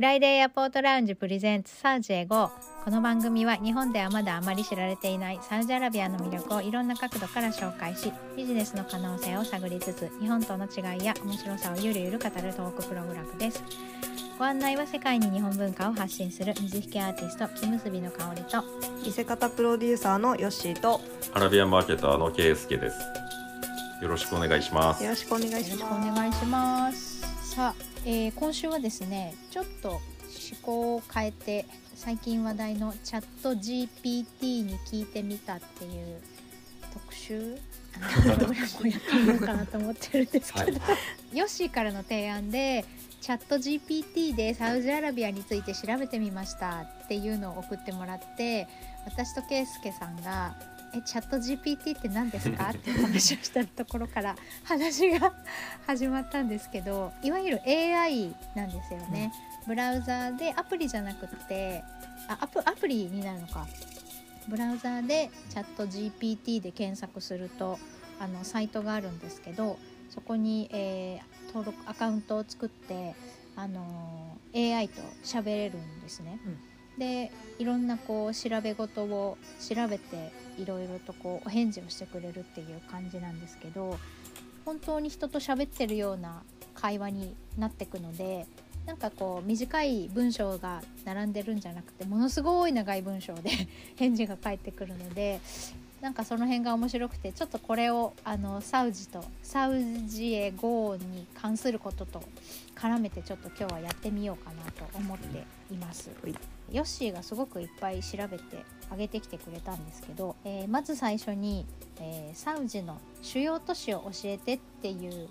フライデーエアポートラウンジプレゼンツサウジへ GO この番組は日本ではまだあまり知られていないサウジアラビアの魅力をいろんな角度から紹介しビジネスの可能性を探りつつ日本との違いや面白さをゆるゆる語るトークプログラムですご案内は世界に日本文化を発信する水引アーティスト木結びの香りと伊勢方プロデューサーのヨッシーとアラビアンマーケターのケイスケです。よろしくお願いします。よろしくお願いよろしくおします。願いしますさあ、えー今週はですねちょっと思考を変えて最近話題のチャット GPT に聞いてみたっていう特集？プログラムをやってみようかなと思ってるんですけど、ヨッシーからの提案でチャット GPT でサウジアラビアについて調べてみましたっていうのを送ってもらって私と圭介さんが「えチャット GPT って何ですか?」って話をしたところから話が始まったんですけどいわゆる AI なんですよね。ブラウザーでアプリじゃなくてあアプアプリになるのかブラウザーでチャット GPT で検索するとあのサイトがあるんですけどそこに、えー登録アカウントを作って、あのー AI と喋れるんですね。でいろんなこう調べ事を調べていろいろとこうお返事をしてくれるっていう感じなんですけど本当に人と喋ってるような会話になってくのでなんかこう短い文章が並んでるんじゃなくてものすごい長い文章で 返事が返ってくるのでなんかその辺が面白くてちょっとこれをあのサウジとサウジへ GO に関することと絡めてちょっと今日はやってみようかなと思っています。はいヨッシーがすごくいっぱい調べてあげてきてくれたんですけど、えーまず最初に、えーサウジの主要都市を教えてっていう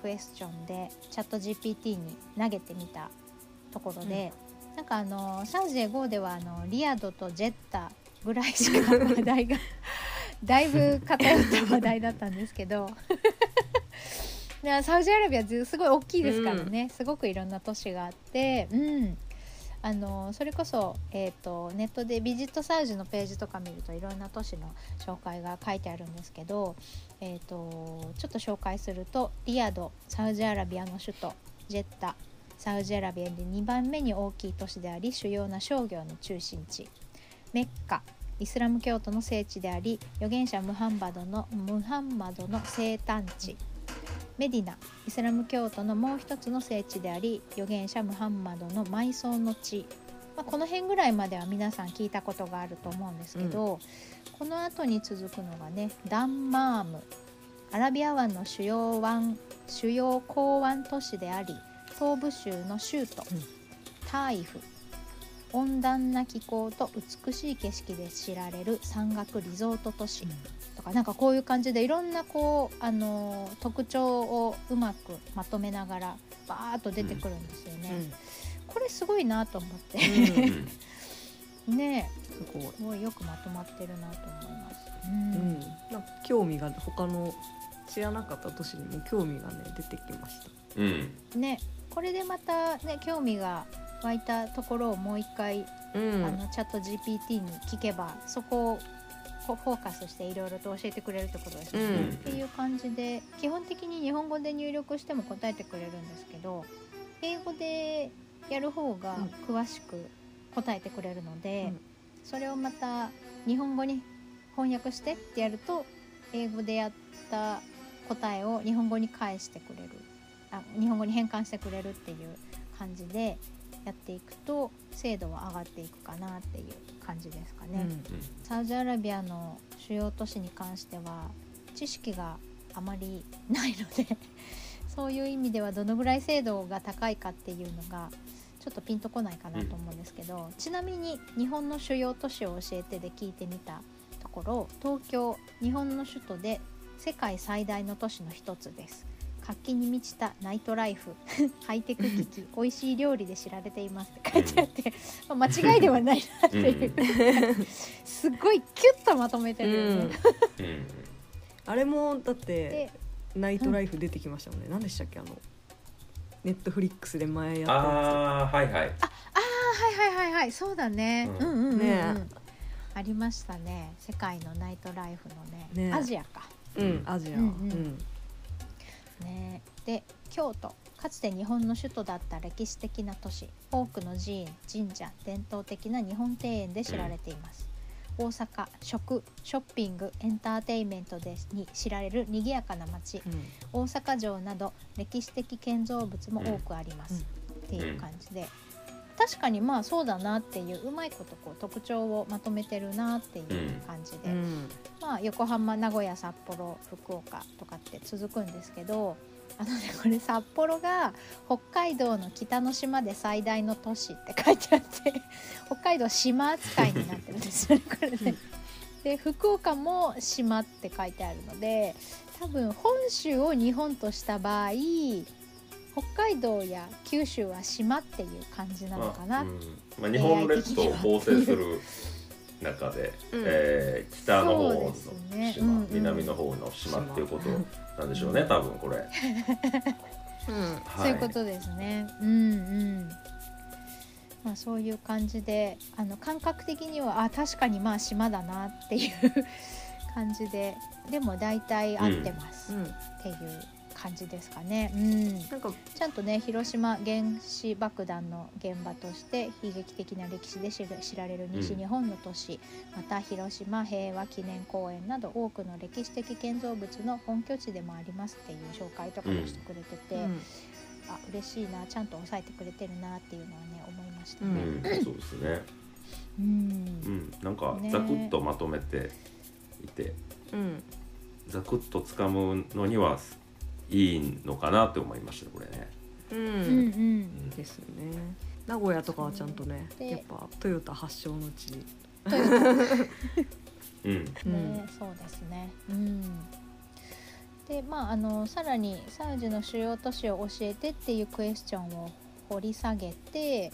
クエスチョンでチャット GPT に投げてみたところで、なんかあのサウジへ GO ではあのリヤドとジェッタぐらいしか話題が だいぶ偏った話題だったんですけど でサウジアラビアずすごい大きいですからね、すごくいろんな都市があって、うん、あのそれこそ、えー、とネットでビジットサウジのページとか見るといろんな都市の紹介が書いてあるんですけど、えー、とちょっと紹介するとリヤドサウジアラビアの首都ジェッタサウジアラビアで2番目に大きい都市であり主要な商業の中心地メッカイスラム教徒の聖地であり預言者ムハンマドのムハンマドの生誕地。メディナイスラム教徒のもう一つの聖地であり預言者ムハンマドの埋葬の地、まあ、この辺ぐらいまでは皆さん聞いたことがあると思うんですけど、この後に続くのがねダンマーム。アラビア湾の主要湾主要港湾都市であり東部州の州都、うん。タイフ。温暖な気候と美しい景色で知られる山岳リゾート都市、とかなんかこういう感じでいろんなこうあのー特徴をうまくまとめながらバーッと出てくるんですよね。これすごいなと思って、うん ねすごい。すごいよくまとまってるなと思います。ううんん。なんか興味が他の知らなかった都市にも興味がね出てきました。うん。ねこれでまたね興味が湧いたところをもう一回、うんあのチャット GPT に聞けばそこをフォーカスしていろいろと教えてくれるってことですよね。うん。っていう感じで基本的に日本語で入力しても答えてくれるんですけど英語でやる方が詳しく答えてくれるので、うん。それをまた日本語に翻訳してってやると英語でやった答えを日本語に返してくれる。あ日本語に変換してくれるっていう感じでやっていくと精度は上がっていくかなっていう感じですかね。サウジアラビアの主要都市に関しては知識があまりないので そういう意味ではどのぐらい精度が高いかっていうのがちょっとピンとこないかなと思うんですけど、ちなみに日本の主要都市を教えてで聞いてみたところ東京日本の首都で世界最大の都市の一つです活気に満ちたナイトライフ。ハイテク機。器 美味しい料理で知られています。って書いてあって、まあ間違いではないなっていう、すっごいキュッとまとめてるよね、うん。うん。あれもだってでナイトライフ出てきましたもんね。何でしたっけ？あのネットフリックスで前やったやああはいはい。あはいはいはいはい。そうだね、う、うんんうんうんうん。ね。ありましたね。世界のナイトライフのね。ね。アジアか。つ。うんアジア。ううん。ん。ね。で京都かつて日本の首都だった歴史的な都市多くの寺院神社伝統的な日本庭園で知られています、大阪食ショッピングエンターテインメントでに知られる賑やかな街。大阪城など歴史的建造物も多くあります、っていう感じで確かにまあそうだなっていううまいことこう特徴をまとめてるなっていう感じで、うん。まあ、横浜名古屋札幌福岡とかって続くんですけどあのねこれ札幌が北海道の北の島で最大の都市って書いてあって 北海道島扱いになってるんですよねこれね。で福岡も島って書いてあるので多分本州を日本とした場合北海道や九州は島っていう感じなのかな、まあうん。まあ、日本列島を構成する中で、うん。えー北の方のそうですね。島、うんうん。南の方の島っていうことなんでしょうね多分これ、うん。そういうことですね。うんうん。まあそういう感じで、あの感覚的にはあ確かにまあ島だなっていう 感じで、でも大体合ってますうん。っていう感じですかね。うん。なんかちゃんとね広島原子爆弾の現場として悲劇的な歴史で知ら知られる西日本の都市、また広島平和記念公園など多くの歴史的建造物の本拠地でもありますっていう紹介とかもしてくれてて、うん。あ嬉しいなちゃんと抑えてくれてるなっていうのはね思いましたううんね。そうですね、うん。うん、なんかね。ざくっとまとめていて、うん。ざくっとつかむのにはいいのかなって思いましたこれね、ううんんうん。ですね。名古屋とかはちゃんとねでやっぱトヨタ発祥の地。ううん。ね、そうですね。うん。でまああのさらにサウジの主要都市を教えてっていうクエスチョンを掘り下げて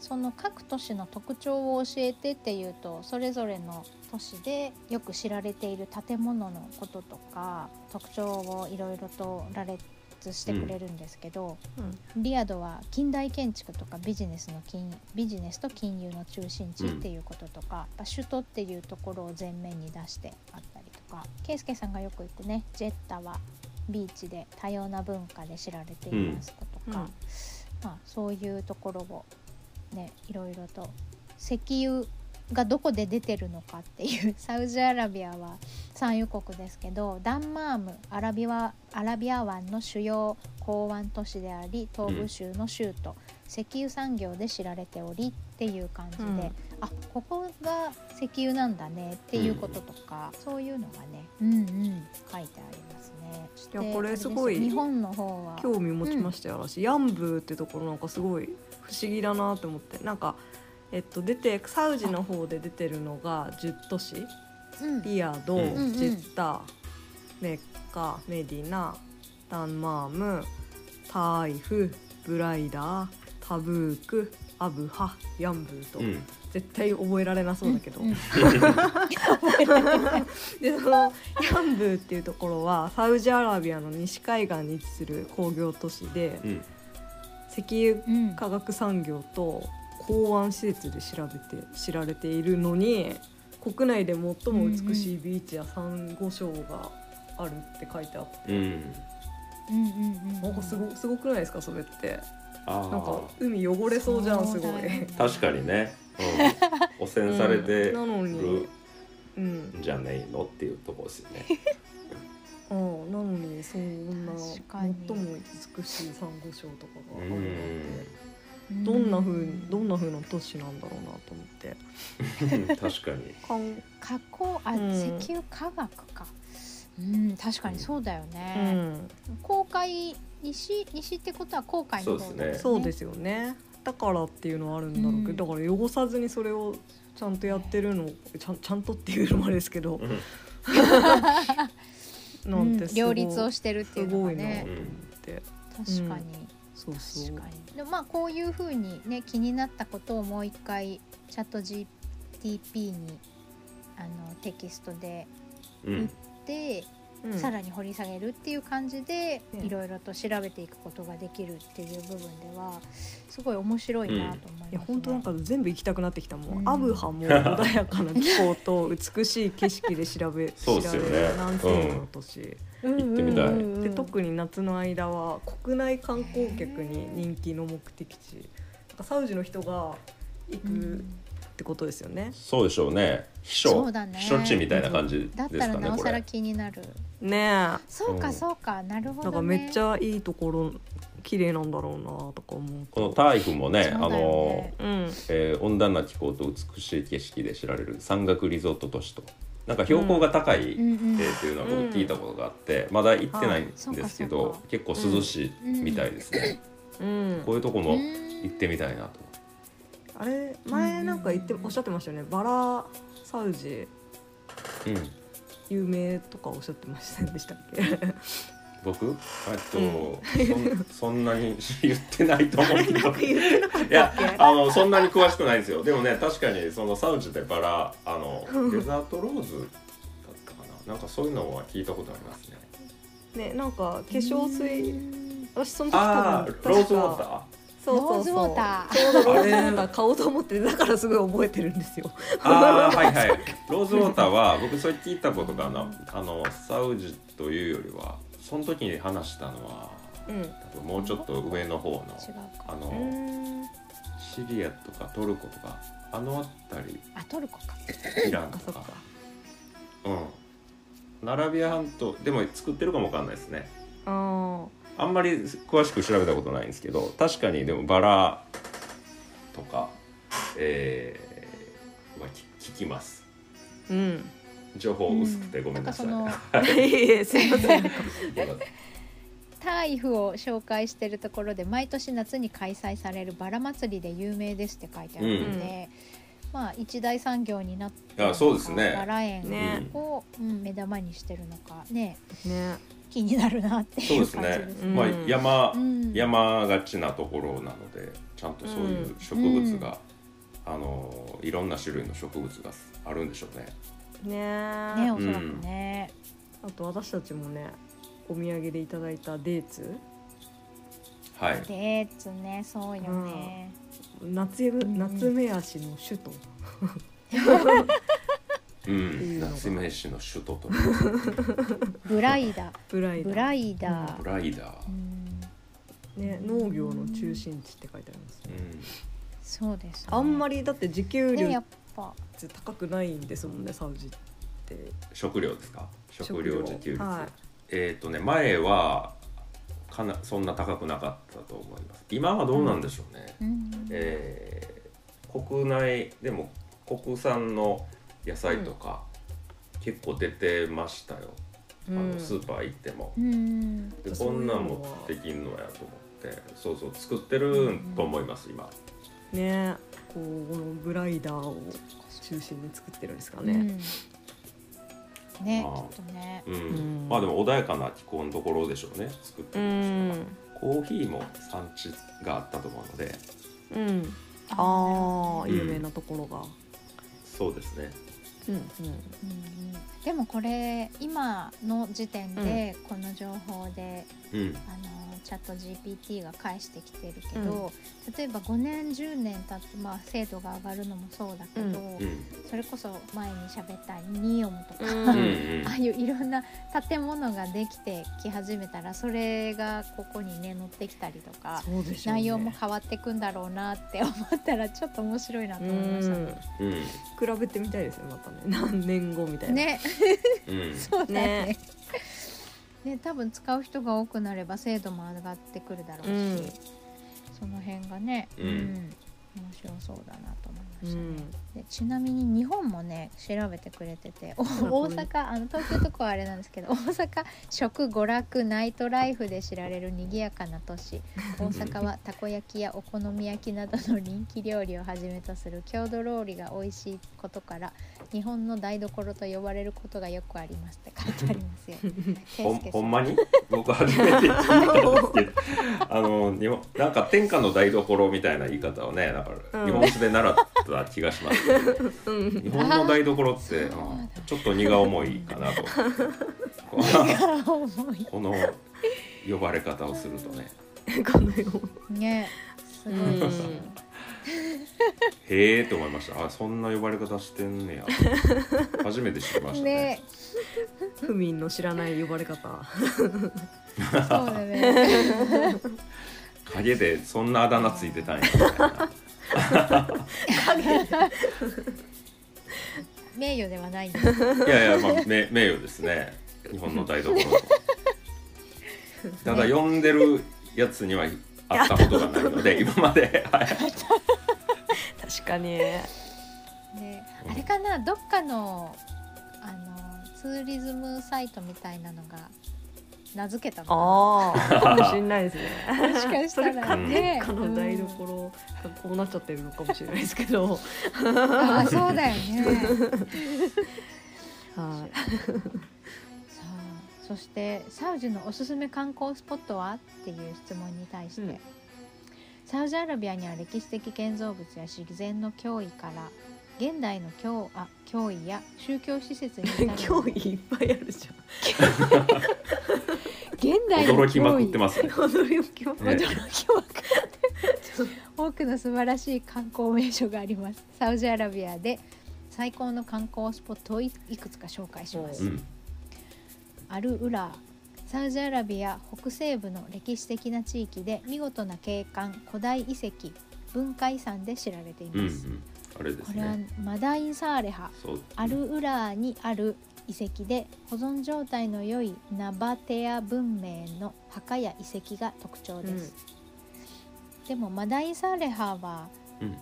その各都市の特徴を教えてっていうとそれぞれの都市でよく知られている建物のこととか特徴をいろいろと羅列してくれるんですけど、リヤドは近代建築とかビジネスの金ビジネスと金融の中心地っていうこととか、やっぱ首都っていうところを前面に出してあったりとか。圭介さんがよく言ってねジェッタはビーチで多様な文化で知られていますとか、うん。まあ、そういうところをねいろいろと石油がどこで出てるのかっていう サウジアラビアは産油国ですけどダンマームアラビアアラビア湾の主要港湾都市であり東部州の州都、石油産業で知られておりっていう感じで、うん。あここが石油なんだねっていうこととか、そういうのがねうんうん書いてありますね。いやこれすごい日本の方は興味持ちましたよ、私。ヤンブーってところなんかすごい不思議だなと思って。なんかえっと出てサウジの方で出てるのが10都市。うん。リヤド、うんジェッタメッカメディナダンマームタイフブライダータブークアブハヤンブーと、うん。絶対覚えられなそうだけど、うん。う んでそのヤンブーっていうところはサウジアラビアの西海岸に位置する工業都市でうん。石油うん化学産業と港湾施設で調べて知られているのに国内で最も美しいビーチやサンゴ礁があるって書いてあって、うん。うんうんうんなんかすごすごくないですかそれって。あなんかあ海汚れそうじゃんすごい。確かにね、うん、汚染されてうん。なのに。るうんんじゃねえの？っていうところですよね。うん。なのにそんな最も美しいサンゴ礁とかがあうるなんて。んどんな風にどんな風な都市なんだろうなと思って。確かに。かん加工あ、うん。石油化学か。うん確かにそうだようね、ん。公海西西ってことは航海の方だよね。そうですよね。だからっていうのはあるんだろうけど、だから汚さずにそれをちゃんとやってるのちゃんちゃんとっていうのもあれですけど。うん。なんてすごいうん両立をしてるっていうのすごいなとがね思って、確かに、そうそう。確かに。でもまあこういうふうにね気になったことをもう一回チャット GTP にあのテキストでうん。でうんさらに掘り下げるっていう感じで、ねいろいろと調べていくことができるっていう部分ではすごい面白いなと思います、ね。いや本当なんか全部行きたくなってきたもん、うん。アブハも穏やかな気候と美しい景色で調べ そうですよね。調べる南西部の都市、行ってみたい。で特に夏の間は国内観光客に人気の目的地。なんかサウジの人が行くってことですよね、そうでしょうね。秘書。そうだね。秘書地みたいな感じだっですかねたらなおさら気になるねそうかうん。そうか。なるほえど、ね、なんかめっちゃいいところ綺麗なんだろうなとか思うこのタイフもねあそうだよのね、うん。えー温暖な気候と美しい景色で知られる山岳リゾート都市と。なんか標高が高い、うん。うんえーっていうのは僕聞いたことがあって、まだ行ってないんですけど結構涼しいみたいですね、うん。こういうとこもうん。行ってみたいなと、あれ前なんか言っておっしゃってましたよね。バラサウジ。うん、有名とかおっしゃってませんでしたっけ？僕？えっと、そんそんなに 言ってないと思うけど。いやあのそんなに詳しくないんですよ。でもね確かにそのサウジでバラあのデザートローズだったかな？なんかそういうのは聞いたことありますね。ねなんか化粧水？うん。私その時多分ローズウォーターー？そうそうそう。ローズウォーター。ちょうどローズウォーター買おうと思ってだからすごい覚えてるんですよ。ああはいはい。ローズウォーターは 僕それ聞いたことがなあのサウジというよりはその時に話したのはうん。多分もうちょっと上の方のあの、うん。シリアとかトルコとかあの辺り。あトルコか。イランとか。うん。アラビア半島でも作ってるかもわかんないですね。ああんまり詳しく調べたことないんですけど確かにでもバラとかえーまあ、き聞きます。ーうん。情報薄くてごめんなさい、うえすいません。よかったタイフを紹介してるところで毎年夏に開催されるバラ祭りで有名ですって書いてあるので、まあ一大産業になってあそうですね。バラ園ね。を、うん、目玉にしてるのかね。ね。気になるなっていうそうですね。すうん。まあ山、うん。山がちなところなのでちゃんとそういう植物が、あのいろんな種類の植物があるんでしょうね。ね。ねおそらくね、あと私たちもねお土産でいただいたデーツはい。デーツねそうよね、夏目ん。夏目足の首都。夏目市の首都と。ブライダブライダブライダブライダー、うん。ね農業の中心地って書いてありますね。うん。そうです、ね、あんまりだって自給率っぱ。高くないんですもんねサウジって。食料ですか？食料自給率、はえっ、とね前はかなそんな高くなかったと思います。今はどうなんでしょうね、うん。えー国内でも国産の野菜とか、結構出てましたよ、い、あのスーパー行っても、うん。でこんなん持ってきんのやと思って。そうそう作ってると思います、今。ねこうこのブライダーを中心に作ってるんですかね、うんねきっとね。うん。うん。まあでも穏やかな気候のところでしょうね作ってんしたらコーヒーも産地があったと思うので。うん。ああうん。有名なところが。そうですね。うんうんうんでもこれ今の時点でこの情報で、うん。あのチャット GPT が返してきてるけど、例えば5年10年経って、まあ、精度が上がるのもそうだけど、うん。それこそ前に喋ったニオムとか、うん。うんうん。ああいういろんな建物ができてき始めたらそれがここにね乗ってきたりとか、ね。内容も変わってくんだろうなって思ったらちょっと面白いなとう思いました。ん。ね。うん。比べてみたいですねまたね。何年後みたいな。ね。うんそうだね。ね。ね多分使う人が多くなれば精度も上がってくるだろうし、うん。その辺がね、うん。面白そうだなと思いましたね。うん。でちなみに日本もね調べてくれててお大阪あの東京とかはあれなんですけど 大阪食娯楽ナイトライフで知られる賑やかな都市。大阪はたこ焼きやお好み焼きなどの人気料理をはじめとする郷土料理が美味しいことから日本の台所と呼ばれることがよくありますって書いてありますよ。ほほんまに？僕初めて聞いたんですけど。あの日本なんか天下の台所みたいな言い方をねなんかうん。日本史で習った気がします、うん。日本の台所ってちょっと荷が重いかなと。重い。この呼ばれ方をするとね。このよねすごいん。へえと思いました。あそんな呼ばれ方してんねや。初めて知りましたね。ね。ふみんの知らない呼ばれ方。そうだね。影でそんなあだ名ついてたんやみたいな 名誉ではないんです。いやいやまあ名名誉ですね。日本の台所の。ただ呼んでるやつには会ったことがないので今まで。はい。確かに。ねあれかなどっかのあのツーリズムサイトみたいなのが名付けたのああかもしれないですね。もしかしたらね。かの台所がこうなっちゃってるのかもしれないですけど、うんああそうだよね。はさあそしてサウジのおすすめ観光スポットはっていう質問に対して、うん。サウジアラビアには歴史的建造物や自然の脅威から現代の脅あ脅威や宗教施設に至い、る 脅威いっぱいあるじ 現代驚きまくってます 驚きまくって 多くの素晴らしい観光名所があります。サウジアラビアで最高の観光スポットをいいくつか紹介します、うん。アルウラー。サウジアラビア北西部の歴史的な地域で見事な景観古代遺跡文化遺産で知られていうんうます、ん。あれでこれはすねマダインサーレハ。そう。アルウラーにある遺跡で保存状態の良いナバテア文明の墓や遺跡が特徴です、でもマダインサーレハはうん。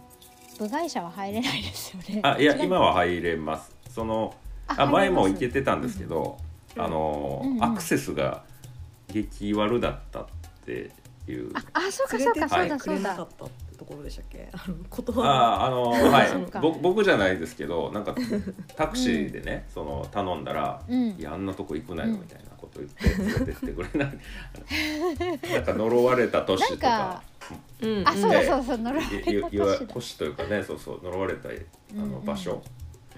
部外者は入れないですよね。あいや今は入れます。そのあ前も行けてたんですけど、うん。あの、うんうん。アクセスが激悪だったっていう。ああそうかそうかそうだそうだ。なかったってところでしたっけ？あの断あああのはい。ぼ僕じゃないですけどなんか タクシーでね、その頼んだら「うんいやあんなとこ行くなよ」うん。みたいなこと言って連れてってくれない。なんか呪われた都市とか。うん。あそうだそうだそう呪わいれた都市だ。都市というかねそうそう呪われたあうんうん。の場所、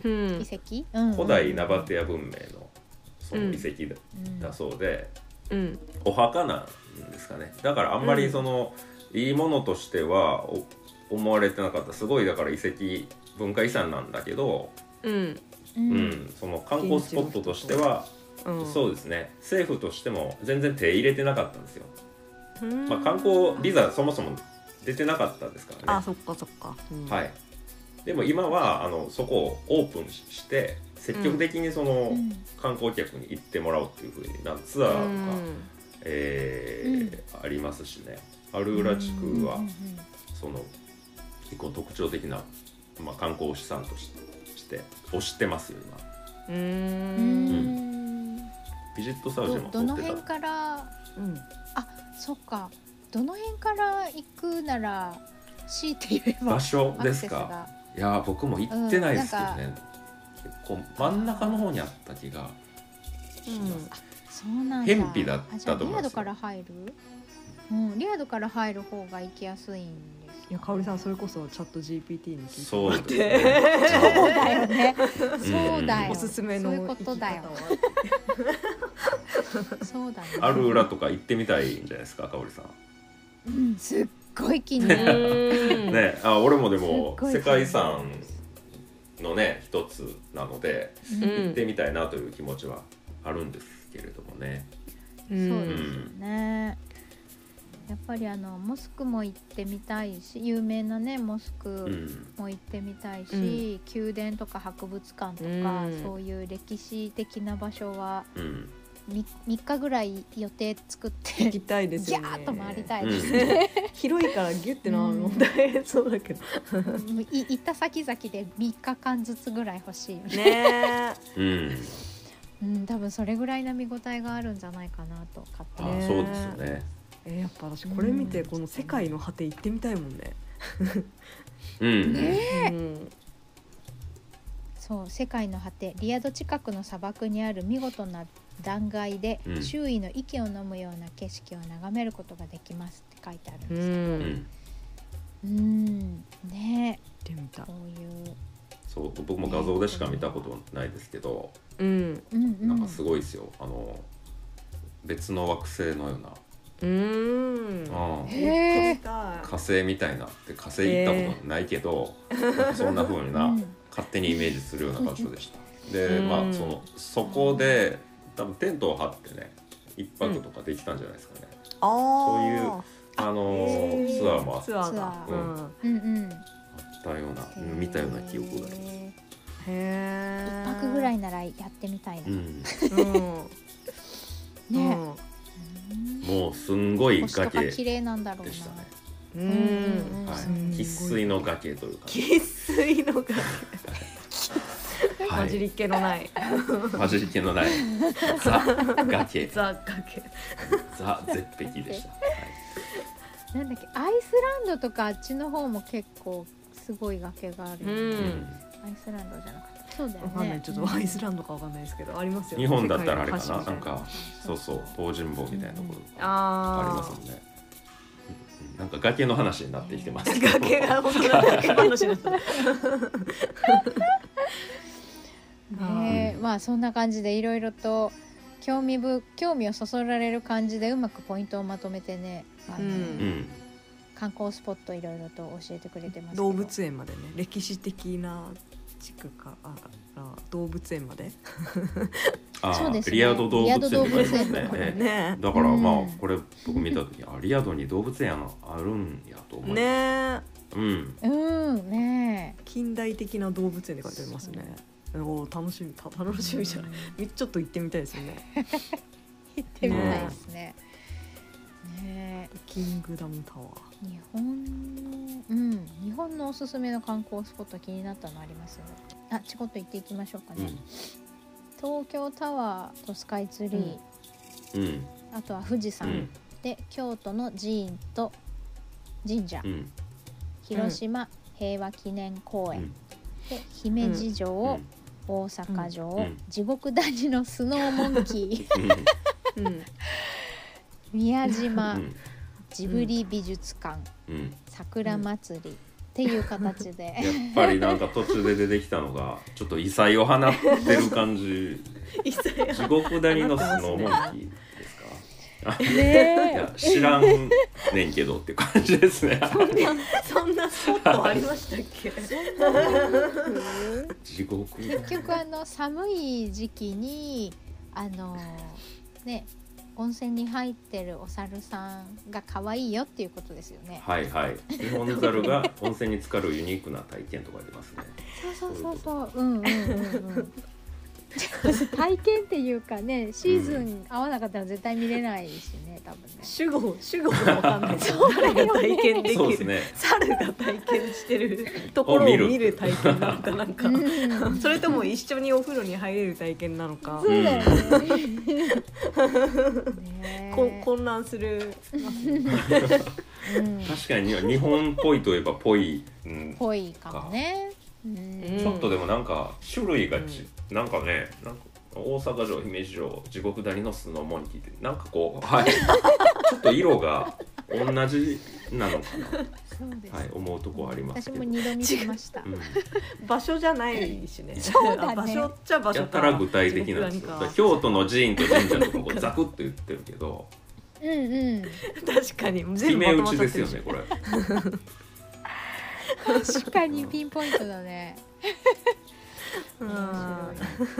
うん。遺跡、うん。うん古代ナバテア文明のその遺跡だ,、うん。だそうでうん。お墓なんですかね。だからあんまりその、いいものとしてはお思われてなかった。すごいだから遺跡文化遺産なんだけど、うん。ううん。んその観光スポットとしては、うん。そうですね。政府としても全然手入れてなかったんですよ、うん。まあ、観光ビザそもそも出てなかったですからね。あそっかそっか、うん。はい。でも今はあのそこをオープンして積極的にその、うん。観光客に行ってもらおうっていうふうになツアーとか、うん。えーありますしねアルウラ地区はうんうんその結構特徴的な、まあ、観光資産としして推してますよ今。うん。ん。ビジットサウジどもどの辺からうん。そっか。どの辺から行くなら強いて言えば場所ですか？いやー僕も行ってないですけどうん。ね、結構真ん中の方にあった気がします、そうなんだ。偏僻だったと思いますから入る？うんリヤドから入る方が行きやすいんですいや香織さんそれこそチャット GPT に聞いてそうそうだよね。そうだよ。おすすめのそういうことだよ。生き方は。そうだね。アルウラとか行ってみたいんじゃないですか香織さん。うん。すっごい気になる。う んねあ俺もでもすっごい世界遺産のね一つなのでうんうん。行ってみたいなという気持ちはあるんですけれどもね、そうですよねやっぱりあのモスクも行ってみたいし有名なねモスうクん。も行ってみたいし、宮殿とか博物館とか、うん。そういう歴史的な場所はうん、3, 3日ぐらい予定作っ行てきたいですギャーッと回りたいうんです。ね、広いからギュッてなるの大変そうだけど。い行った先々で3日間ずつぐらい欲しいよね。ねうん、うん、多分それぐらいな見応えがあるんじゃないかなと勝手に。あそうですよねえやっぱ私これ見てこの世界の果て行ってみたいもんね。うん、ねうん。そう世界の果て。リヤド近くの砂漠にある見事な断崖で、うん。周囲の息を飲むような景色を眺めることができますって書いてあるんうですけど。うん。ん、うん。ね行ってみたい。こういう。そうと僕も画像でしか見たことないですけど。うん。うんうん。なんかすごいですよ。あの別の惑星のような、うーん。うんへえた火星みたいなって火星行ったことないけど、なんかそんな風な、うん。勝手にイメージするような場所でした。で、うん。まあそのそこで多分テントを張ってね一泊とかできたんじゃないですかね。あそういうー。あのへーツアーもあっツアーだツアーうんうん。うんたようなうん見たような記憶があります。へ一泊ぐらいならやってみたいな、うん、うん。ね、うんうんすんごい崖綺麗なんだろうな。でしたね。生粋の崖というか、生粋のがはい、混じり気のない。混じり気のない。ザ 崖。ザ崖。ザ絶壁でした。はい。なんだっけアイスランドとかあっちの方も結構すごい崖がある。うん。アイスランドじゃなかったそうだよね。わかんない。ちょっとアイスランドかわかんないですけどありますよ。日本だったらあれかな。な。んかそうそう。東尋坊みたいなところ。があー。ありますもんね。うんなんか崖の話になってきてます。崖が本当だ崖話になった。ねえ。まあそんな感じでいろいろと興味ぶ興味をそそられる感じでうまくポイントをまとめてねあの、うん。うん、観光スポットいろいろと教えてくれてますけど。動物園までね歴史的な地区から動物園まで？あそうですね。リアド動物園って書いてますね。リアド動物園とかええね。だからまあうん。これ僕見た時あリアドに動物園あるんやと思います。ねうん。うんね近代的な動物園って書いてありますね。おー楽しみた楽しみじゃない。みちょっと行ってみたいですよね。え 行ってみたいですねね。キングダムタワー。え日本のうん日本のおすすめの観光スポット気になったのあります？よねあちこっと行っていきましょうかね、うん。東京タワーとスカイツリー、うん。あとは富士山、うん。で京都の寺院と神社、うん。広島平和記念公園、うん。で姫路城、うん。大阪城、うん。地獄谷のスノーモンキー。うん 宮島、うん。ジブリ美術館、うん。桜祭りっていう形で、やっぱりなんか途中で出てきたのがちょっと異彩を放ってる感じ。地獄谷のスノーモンキーですか？いねや知らんねんけどって感じですね。そんなスポットありましたっけ？地獄。結局あの寒い時期にあのね温泉に入ってるお猿さんが可愛いよっていうことですよね。はいはい。日本猿が温泉に浸かるユニークな体験とか出ますね。そうそうそうそう。うんうんうんうん。体験っていうかねシーズン合わなかったら絶対見れないしね多分ね。主語主語がわかんない。です誰が体験できる？そうですね。猿が体験してるところをを見る。見る体験なのかなんか。うん。それとも一緒にお風呂に入れる体験なのか。そうだよね。混乱する。う ん確かに日本っぽいといえばぽい、うん、ぽいかもね。うん。ちょっとでもなんか種類がち、なんかねなんか大阪城姫路城地獄谷のスノーモンキーってなんかこう はい。ちょっと色が同じなのかな。はい思うとこありますけど、私も二度見しました。うん、場所じゃないしね。そうだね。あ場所っちゃ場所かやったら具体的な。んですよ京都の寺院と神社とかこうザクッと言ってるけど。うんうん。確かに。決全部め打ちですよねこれ確かにピンポイントだね。うん。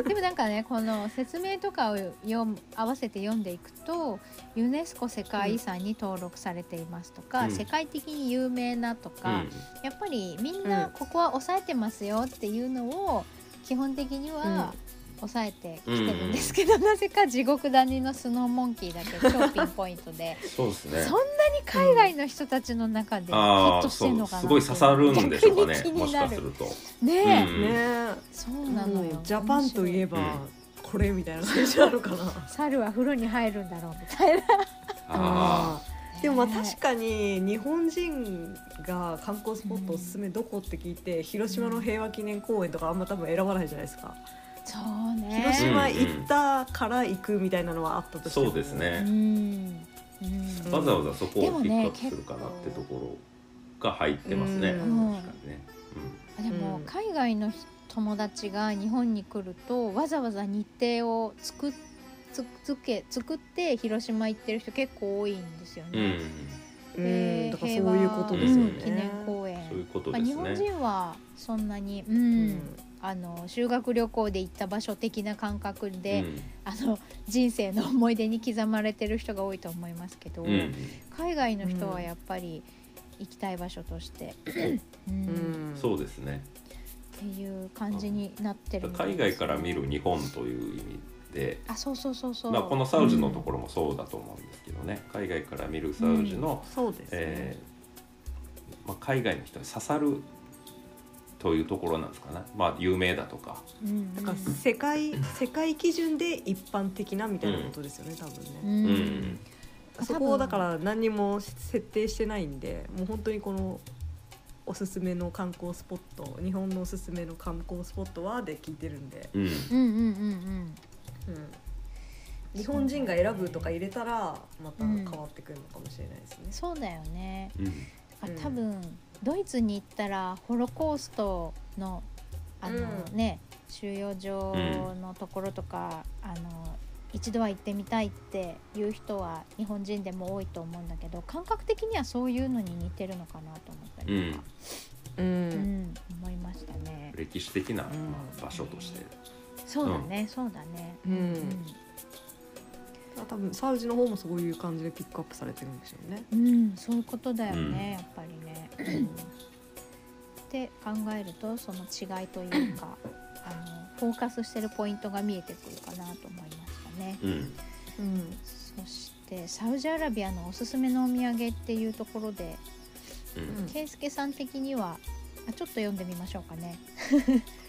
でもなんかねこの説明とかを読む合わせて読んでいくとユネスコ世界遺産に登録されていますとか、うん。世界的に有名なとうか、ん。やっぱりみんなここは抑えてますよっていうのを基本的には抑えてきてるんですけど、なぜか地獄谷のスノーモンキーだけ超ピンポイントでそうですね。そんなに海外の人たちの中でヒットしてるのかなすごい刺さるんでしょうかね逆に気もしになる。かするとねえ、うんねそうなのよ。ジャパンといえばうん。これみたいな感じなのかな。猿は風呂に入るんだろうみたいな。あでもまあ確かに日本人が観光スポットおすすめどこって聞いて広島の平和記念公園とかあんま多分選ばないじゃないですかそうね。広島行ったから行くみたいなのはあったとしても。そうですね。うん。うん。わざわざそこをピでもねックアップするかなってところが入ってますね。うん。確かにね。でもうん。海外の友達が日本に来るとわざわざ日程を作っつつけ作って広島行ってる人結構多いんですようね。ん。うん。だかそういうことですよね。うん記念公園。そういうことまあ、日ですね本人はそんなに、うん。うんあの修学旅行で行った場所的な感覚で、うん。あの人生の思い出に刻まれてる人が多いと思いますけど、うん。海外の人はやっぱり行きたい場所として、うん。うん。そうですね。っていう感じになってるみたい。海外から見る日本という意味であそうそうそうそう、まあ、このサウジのところもそうだと思うんですけどね、海外から見るサウジの、そうですね、えーまあ、海外の人に刺さるというところなんですかね、まあ、有名だとか、うんうん。だから世界世界基準で一般的なみたいなことですよね、多分うね、うん。んそこをだから何にも設定してないんでもう本当にこのおすすめの観光スポット日本のおすすめの観光スポットはで聞いてるんで、うん。うん。うん。うん。うん。うん、日本人が選ぶとか入れたらまた変わってくるのかもしれないですね。そうだよね。うん。あうん多分ドイツに行ったらホロコーストのあの、うん。ね収容所のところとか、あの一度は行ってみたいっていう人は日本人でも多いと思うんだけど感覚的にはそういうのに似てるのかなと思ったりとか、ううん。ん思いましたね。歴史的な、うん。まあ、場所として、そうだね、そうだね。うん多分サウジの方もそういう感じでピックアップされてるんでしょうね。うん、うんそういうことだよね、うんやっぱりね。うんって考えるとその違いというか あのフォーカスしてるポイントが見えてくるかなと思いましたね。うんうんそしてサウジアラビアのおすすめのお土産っていうところでうん圭介さん的にはあちょっと読んでみましょうかね。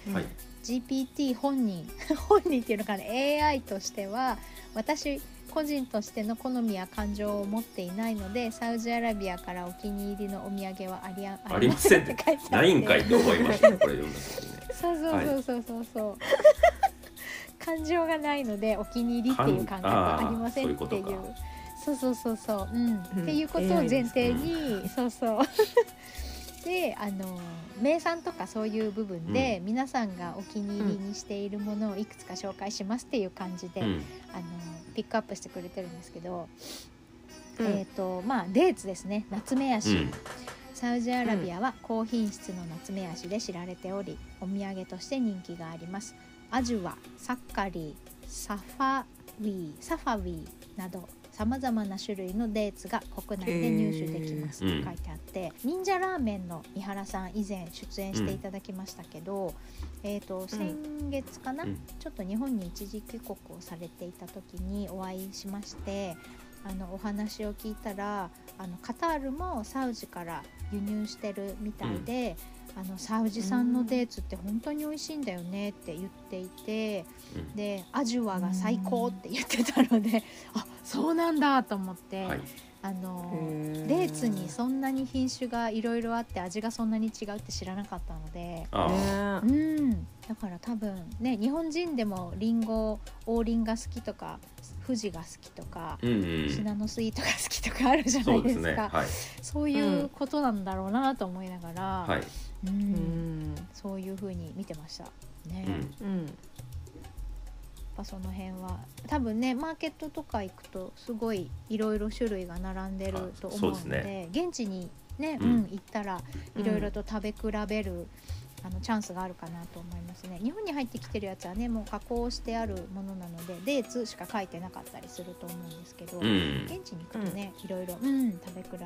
うんはい GPT 本人 本人っていうのかな AI としては私個人としての好みや感情を持っていないのでサウジアラビアからお気に入りのお土産はありあ ありませんって書いてあってないんかいって思いましたねこれ読んだ時そうそうそうそうそうそう、感情がないのでお気に入りっていう感覚はありませんっていう。そうそうそうそうそう、うん。うん。っていうことを前提に、そうそうであの名産とかそういう部分で、皆さんがお気に入りにしているものをいくつか紹介しますっていう感じで、うん。あのピックアップしてくれてるんですけど、うん。えっ、とまあデーツですね。夏目ヤシ、うん。サウジアラビアは高品質の夏目足で知られておりお土産として人気がありますアジュワサッカリーサファウィーサファウィーなどさまざまな種類のデーツが国内で入手できますと書いてあって、忍者ラーメンの三原さん以前出演していただきましたけど、えー、と先月かな、うん。ちょっと日本に一時帰国をされていた時にお会いしましてあのお話を聞いたらあのカタールもサウジから輸入してるみたいで、あのサウジ産のデーツって本当に美味しいんだよねって言っていて、うん。でアジュワが最高って言ってたので、あそうなんだと思って、はい。あのへデーツにそんなに品種がいろいろあって味がそんなに違うって知らなかったので。うん、だから多分ね日本人でもリンゴ王林が好きとか富士が好きとか、うんうん。シナノスイートが好きとかあるじゃなそいうでか。ですすね。はい。そういうことなんだろうなと思いながら、はいうん。うん。そういう風に見てました。ね、うん。やっうんぱその辺は多分ねマーケットとか行くとすごいいろいろ種類が並んでると思うのでです現地にね、ううんん行ったらいろいろと食べ比べる、あのチャンスがあるかなと思いますね。日本に入ってきてるやつはねもう加工してあるものなのでデーツしか書いてなかったりすると思うんですけど、うん。現地に行くとね、いろいろ、うん、食べ比べ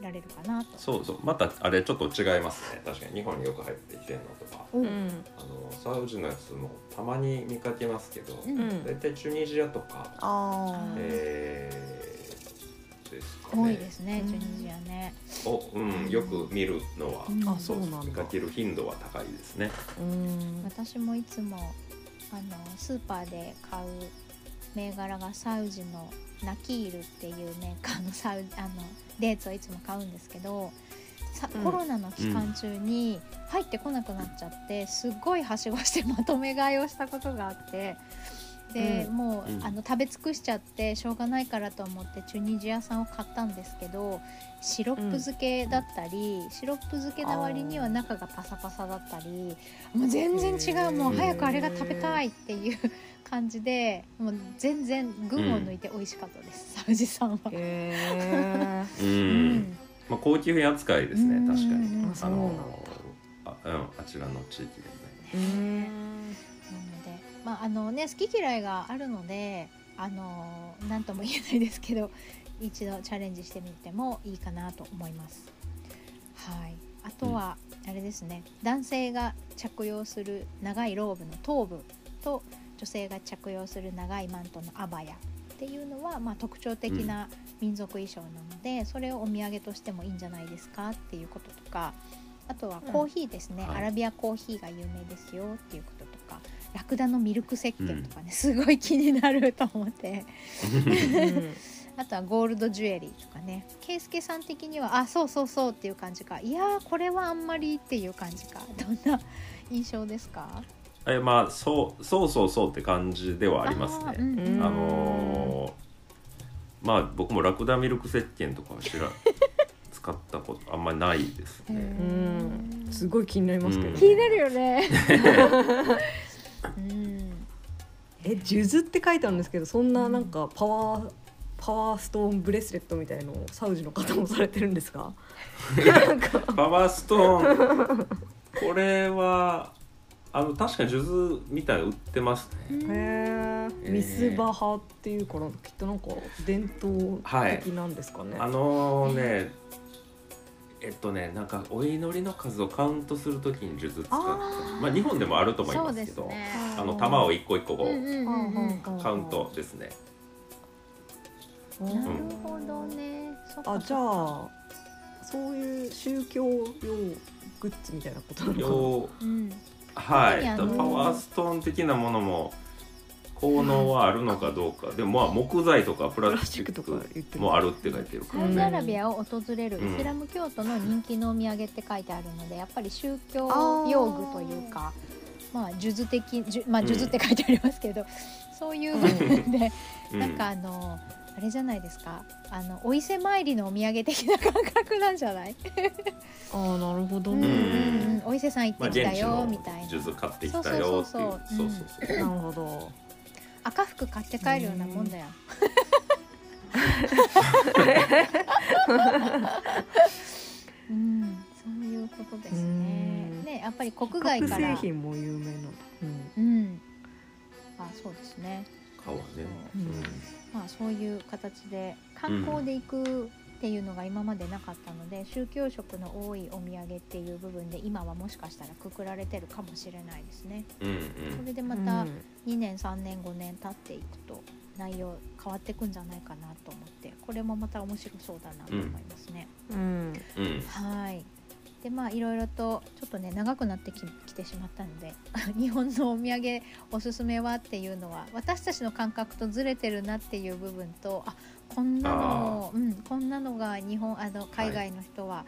られるかなと。そうそうまたあれちょっと違いますね。確かに日本によく入ってきてるのとか。お。うん。あのサウジのやつもたまに見かけますけど、うん。うん。大体チュニジアとか、あー。えーですかね。多いですねうんチュニジアね、お、うん、よく見るのは、うん。あそうなんだ。見かける頻度は高いですね。うん。私もいつもあのスーパーで買う銘柄がサウジのナキールっていうメーカーのサウあのデーツをいつも買うんですけどさうん。コロナの期間中に入ってこなくなっちゃってすっごいはしごしてまとめ買いをしたことがあってで、うん。もう、うん。あの食べ尽くしちゃってしょうがないからと思ってチュニジア産を買ったんですけどシロップ漬けだったり、シロップ漬けな割には中がパサパサだったりもう全然違うもう早くあれが食べたいっていう感じでもう全然群を抜いて美味しかったです、サウジさんは。まあ高級品扱いですねうん確かに。うんそうなんだあうんあちらの地域でもね。えまああのね、好き嫌いがあるのであの何とも言えないですけど一度チャレンジしてみてもいいかなと思います。はい、あとは、あれですね。男性が着用する長いローブの頭部と女性が着用する長いマントのアバヤっていうのは、まあ、特徴的な民族衣装なので、それをお土産としてもいいんじゃないですかっていうこととかあとはコーヒーですね、うん。はい。アラビアコーヒーが有名ですよっていうこラクダのミルク石鹸とかね、すごい気になると思って。あとはゴールドジュエリーとかね。圭介さん的にはあそうそうそうっていう感じか。いやーこれはあんまりっていう感じか。どんな印象ですか？えまあそうそうそうそうって感じではありますね。あーうんうん。あのーまあ僕もラクダミルク石鹸とかは知ら 使ったことあんまりないですへねうん。すごい気になりますけど、うん気になるよね うん。え数珠って書いてあるんですけどそんななんかパワーパワーストーンブレスレットみたいのをサウジの方もされてるんですか？パワーストーンこれはあの確かに数珠みたい売ってますね。へえミスバハっていうからきっとなんか伝統的なんですかね、あのねえっとねなんかお祈りの数をカウントするときに数珠使ってまあ日本でもあると思いますけどね。あの玉を一個一個こうんううんうんうん。カウントですね。うんなるほどね。そっかあじゃあそういう宗教用グッズみたいなことなのかな？ようん、はい。あのパワーストーン的なものも効能はあるのかどうか。でもまあ木材とかプラスチックとかもあるって書いてるから。サウジアねラビアを訪れる。うん。イスラム教徒の人気のお土産って書いてあるのでやっぱり宗教用具というかまあ数珠的まあうん。数珠って書いてありますけど、そういう部分で、うん。なんかあのあれじゃないですか。あのお伊勢参りのお土産的な感覚なんじゃない、ああなるほどうんね、うん。うん、お伊勢さん行まあってきたよみたいな。数珠買ってきたよっていう。そうそうそうそう。そうそうそう。なるほど赤服買って帰るようなもんだよ。うん、そういうことですね。うんね、やっぱり国外各から。製品も有名なんだ、うん。あ、そうですね。顔ねうんうんまあ、そういう形で観光で行くっていうのが今までなかったので、宗教色の多いお土産っていう部分で今はもしかしたらくくられてるかもしれないですね。うんうん。それでうん、また2年3年5年経っていくと内容変わっていくんじゃないかなと思ってこれもまた面白そうだなと思いますね。うん。うん。はい。でまあいろいろとちょっとね長くなってききてしまったので 日本のお土産おすすめはっていうのは私たちの感覚とずれてるなっていう部分とあこんなの、うん、こんなのが日本あの海外の人は、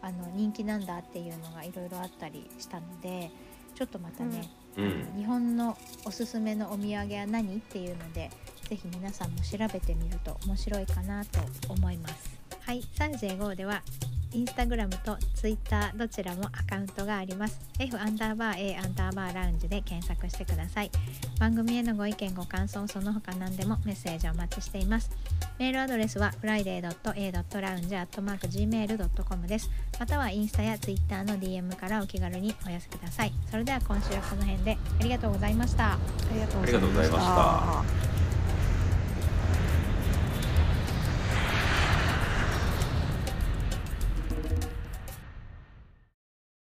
あの人気なんだっていうのがいろいろあったりしたのでちょっとまたね、うん。日本のおすすめのお土産は何っていうのでぜひ皆さんも調べてみると面白いかなと思います。はい35ではインスタグラムとツイッターどちらもアカウントがあります。F アンダーバー A アンダーバーラウンジで検索してください。番組へのご意見ご感想その他何でもメッセージお待ちしています。メールアドレスは friday.a.lounge.gmail.com です。またはインスタやツイッターの DM からお気軽にお寄せください。それでは今週はこの辺で。ありがとうございました。ありがとうありがとうございました